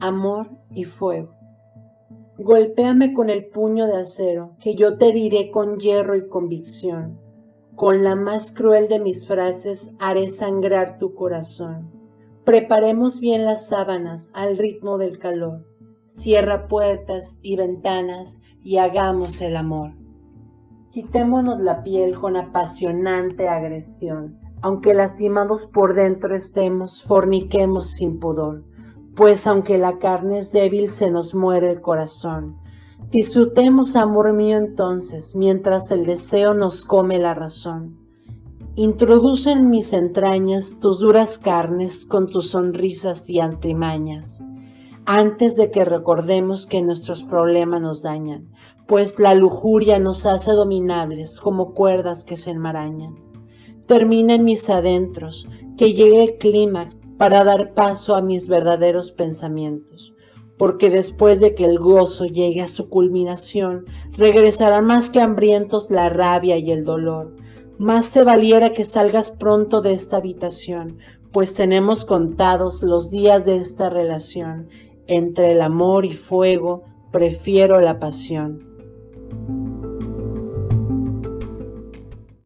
amor y fuego. Golpéame con el puño de acero, que yo te diré con hierro y convicción. Con la más cruel de mis frases haré sangrar tu corazón. Preparemos bien las sábanas al ritmo del calor. Cierra puertas y ventanas y hagamos el amor. Quitémonos la piel con apasionante agresión. Aunque lastimados por dentro estemos, forniquemos sin pudor pues aunque la carne es débil, se nos muere el corazón. Disfrutemos, amor mío, entonces, mientras el deseo nos come la razón. Introduce en mis entrañas tus duras carnes con tus sonrisas y antimañas, antes de que recordemos que nuestros problemas nos dañan, pues la lujuria nos hace dominables como cuerdas que se enmarañan. Termina en mis adentros, que llegue el clímax para dar paso a mis verdaderos pensamientos, porque después de que el gozo llegue a su culminación, regresarán más que hambrientos la rabia y el dolor. Más te valiera que salgas pronto de esta habitación, pues tenemos contados los días de esta relación. Entre el amor y fuego, prefiero la pasión.